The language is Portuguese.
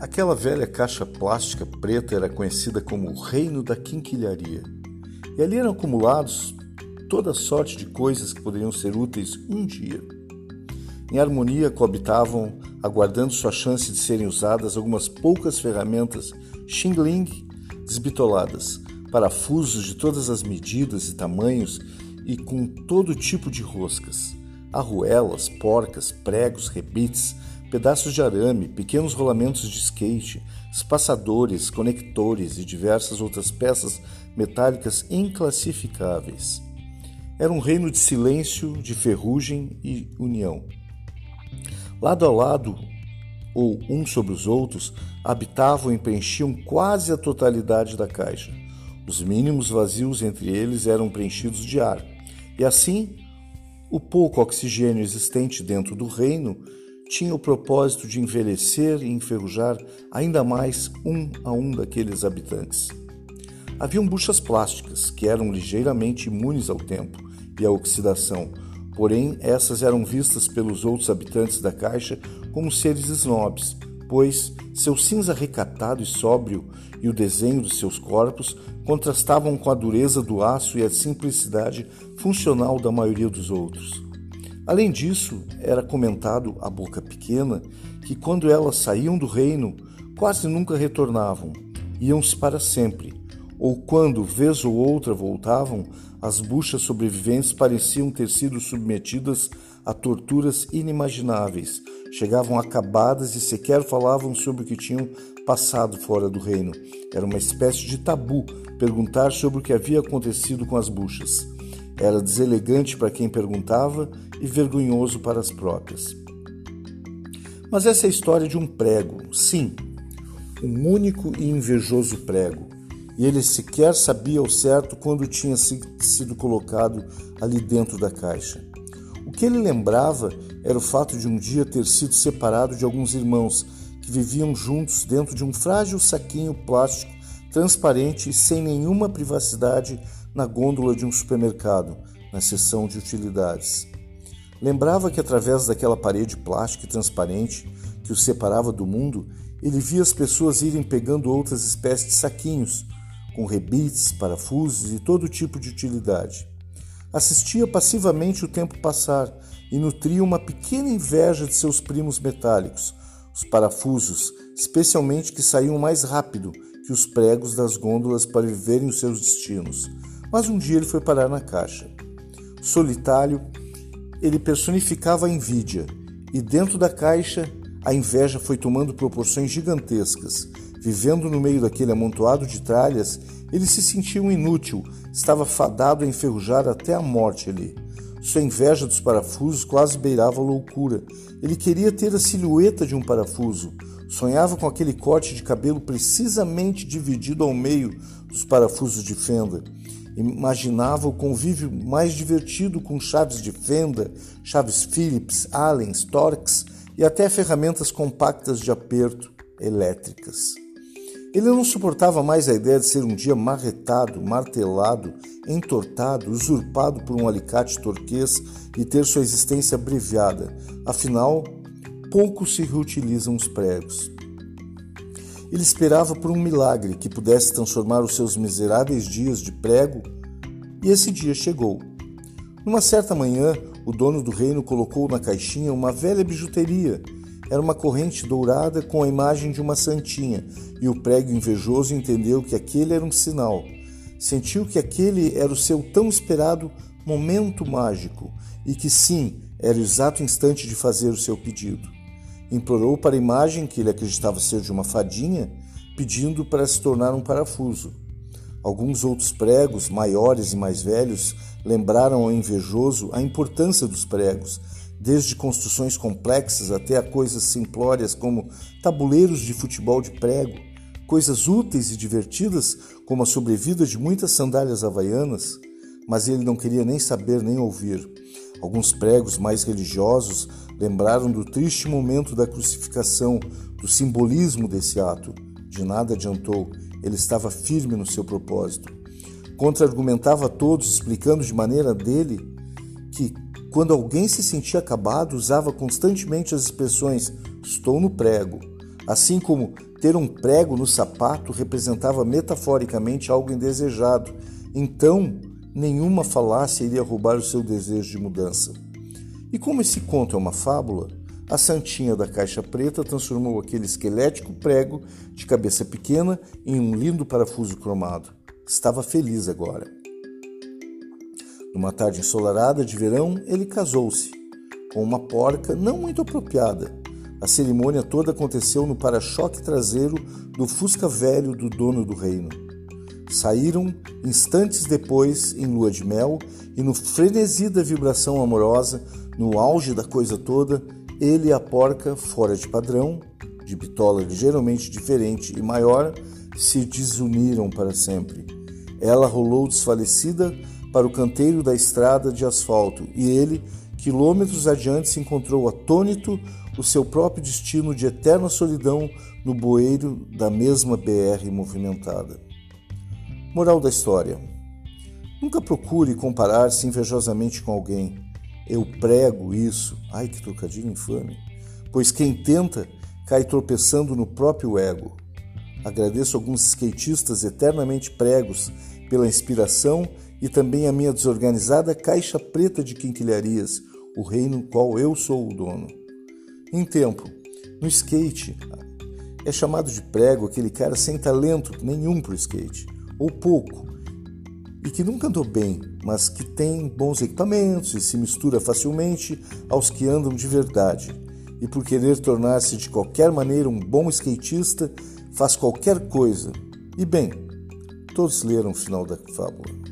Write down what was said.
Aquela velha caixa plástica preta era conhecida como o Reino da Quinquilharia, e ali eram acumulados toda sorte de coisas que poderiam ser úteis um dia. Em harmonia coabitavam, aguardando sua chance de serem usadas, algumas poucas ferramentas xingling desbitoladas, parafusos de todas as medidas e tamanhos e com todo tipo de roscas, arruelas, porcas, pregos, rebites, pedaços de arame, pequenos rolamentos de skate, espaçadores, conectores e diversas outras peças metálicas inclassificáveis. Era um reino de silêncio, de ferrugem e união. Lado a lado, ou um sobre os outros, habitavam e preenchiam quase a totalidade da caixa. Os mínimos vazios entre eles eram preenchidos de ar, e assim, o pouco oxigênio existente dentro do reino tinha o propósito de envelhecer e enferrujar ainda mais um a um daqueles habitantes. Haviam buchas plásticas que eram ligeiramente imunes ao tempo e à oxidação, porém essas eram vistas pelos outros habitantes da caixa como seres snobs, pois seu cinza recatado e sóbrio e o desenho de seus corpos contrastavam com a dureza do aço e a simplicidade funcional da maioria dos outros. Além disso, era comentado a boca pequena que quando elas saíam do reino, quase nunca retornavam, iam-se para sempre, ou quando, vez ou outra, voltavam, as buchas sobreviventes pareciam ter sido submetidas a torturas inimagináveis, chegavam acabadas e sequer falavam sobre o que tinham passado fora do reino. Era uma espécie de tabu perguntar sobre o que havia acontecido com as buchas. Era deselegante para quem perguntava e vergonhoso para as próprias. Mas essa é a história de um prego, sim, um único e invejoso prego, e ele sequer sabia ao certo quando tinha sido colocado ali dentro da caixa. O que ele lembrava era o fato de um dia ter sido separado de alguns irmãos que viviam juntos dentro de um frágil saquinho plástico transparente e sem nenhuma privacidade na gôndola de um supermercado, na seção de utilidades. Lembrava que através daquela parede plástica e transparente que o separava do mundo, ele via as pessoas irem pegando outras espécies de saquinhos, com rebites, parafusos e todo tipo de utilidade. Assistia passivamente o tempo passar e nutria uma pequena inveja de seus primos metálicos, os parafusos, especialmente que saíam mais rápido que os pregos das gôndolas para viverem os seus destinos. Mas um dia ele foi parar na caixa. Solitário, ele personificava a envidia, e dentro da caixa a inveja foi tomando proporções gigantescas. Vivendo no meio daquele amontoado de tralhas, ele se sentia um inútil, estava fadado a enferrujar até a morte ali. Sua inveja dos parafusos quase beirava a loucura. Ele queria ter a silhueta de um parafuso. Sonhava com aquele corte de cabelo precisamente dividido ao meio dos parafusos de fenda. Imaginava o convívio mais divertido com chaves de fenda, chaves Phillips, Allen, Torx e até ferramentas compactas de aperto elétricas. Ele não suportava mais a ideia de ser um dia marretado, martelado, entortado, usurpado por um alicate torquês e ter sua existência abreviada. Afinal, pouco se reutilizam os pregos. Ele esperava por um milagre que pudesse transformar os seus miseráveis dias de prego, e esse dia chegou. Numa certa manhã, o dono do reino colocou na caixinha uma velha bijuteria. Era uma corrente dourada com a imagem de uma santinha, e o prego invejoso entendeu que aquele era um sinal. Sentiu que aquele era o seu tão esperado momento mágico e que sim, era o exato instante de fazer o seu pedido. Implorou para a imagem que ele acreditava ser de uma fadinha, pedindo para se tornar um parafuso. Alguns outros pregos, maiores e mais velhos, lembraram ao invejoso a importância dos pregos, desde construções complexas até a coisas simplórias como tabuleiros de futebol de prego, coisas úteis e divertidas como a sobrevida de muitas sandálias havaianas, mas ele não queria nem saber nem ouvir. Alguns pregos mais religiosos lembraram do triste momento da crucificação, do simbolismo desse ato. De nada adiantou, ele estava firme no seu propósito. Contra-argumentava a todos, explicando de maneira dele que, quando alguém se sentia acabado, usava constantemente as expressões estou no prego, assim como Ter um prego no sapato representava metaforicamente algo indesejado, então nenhuma falácia iria roubar o seu desejo de mudança. E como esse conto é uma fábula, a santinha da caixa preta transformou aquele esquelético prego de cabeça pequena em um lindo parafuso cromado. Estava feliz agora. Numa tarde ensolarada de verão, ele casou-se com uma porca não muito apropriada. A cerimônia toda aconteceu no para-choque traseiro do Fusca velho do dono do reino. Saíram instantes depois em lua de mel e no frenesi da vibração amorosa, no auge da coisa toda, ele e a porca, fora de padrão, de bitola ligeiramente diferente e maior, se desuniram para sempre. Ela rolou desfalecida para o canteiro da estrada de asfalto e ele, quilômetros adiante, se encontrou atônito o seu próprio destino de eterna solidão no bueiro da mesma BR movimentada. Moral da história: Nunca procure comparar-se invejosamente com alguém. Eu prego isso. Ai, que trocadilho infame. Pois quem tenta cai tropeçando no próprio ego. Agradeço alguns skatistas eternamente pregos pela inspiração e também a minha desorganizada caixa preta de quinquilharias, o reino qual eu sou o dono. Em tempo, no skate, é chamado de prego aquele cara sem talento nenhum para o skate, ou pouco, e que nunca andou bem, mas que tem bons equipamentos e se mistura facilmente aos que andam de verdade. E por querer tornar-se de qualquer maneira um bom skatista, faz qualquer coisa. E bem, todos leram o final da fábula.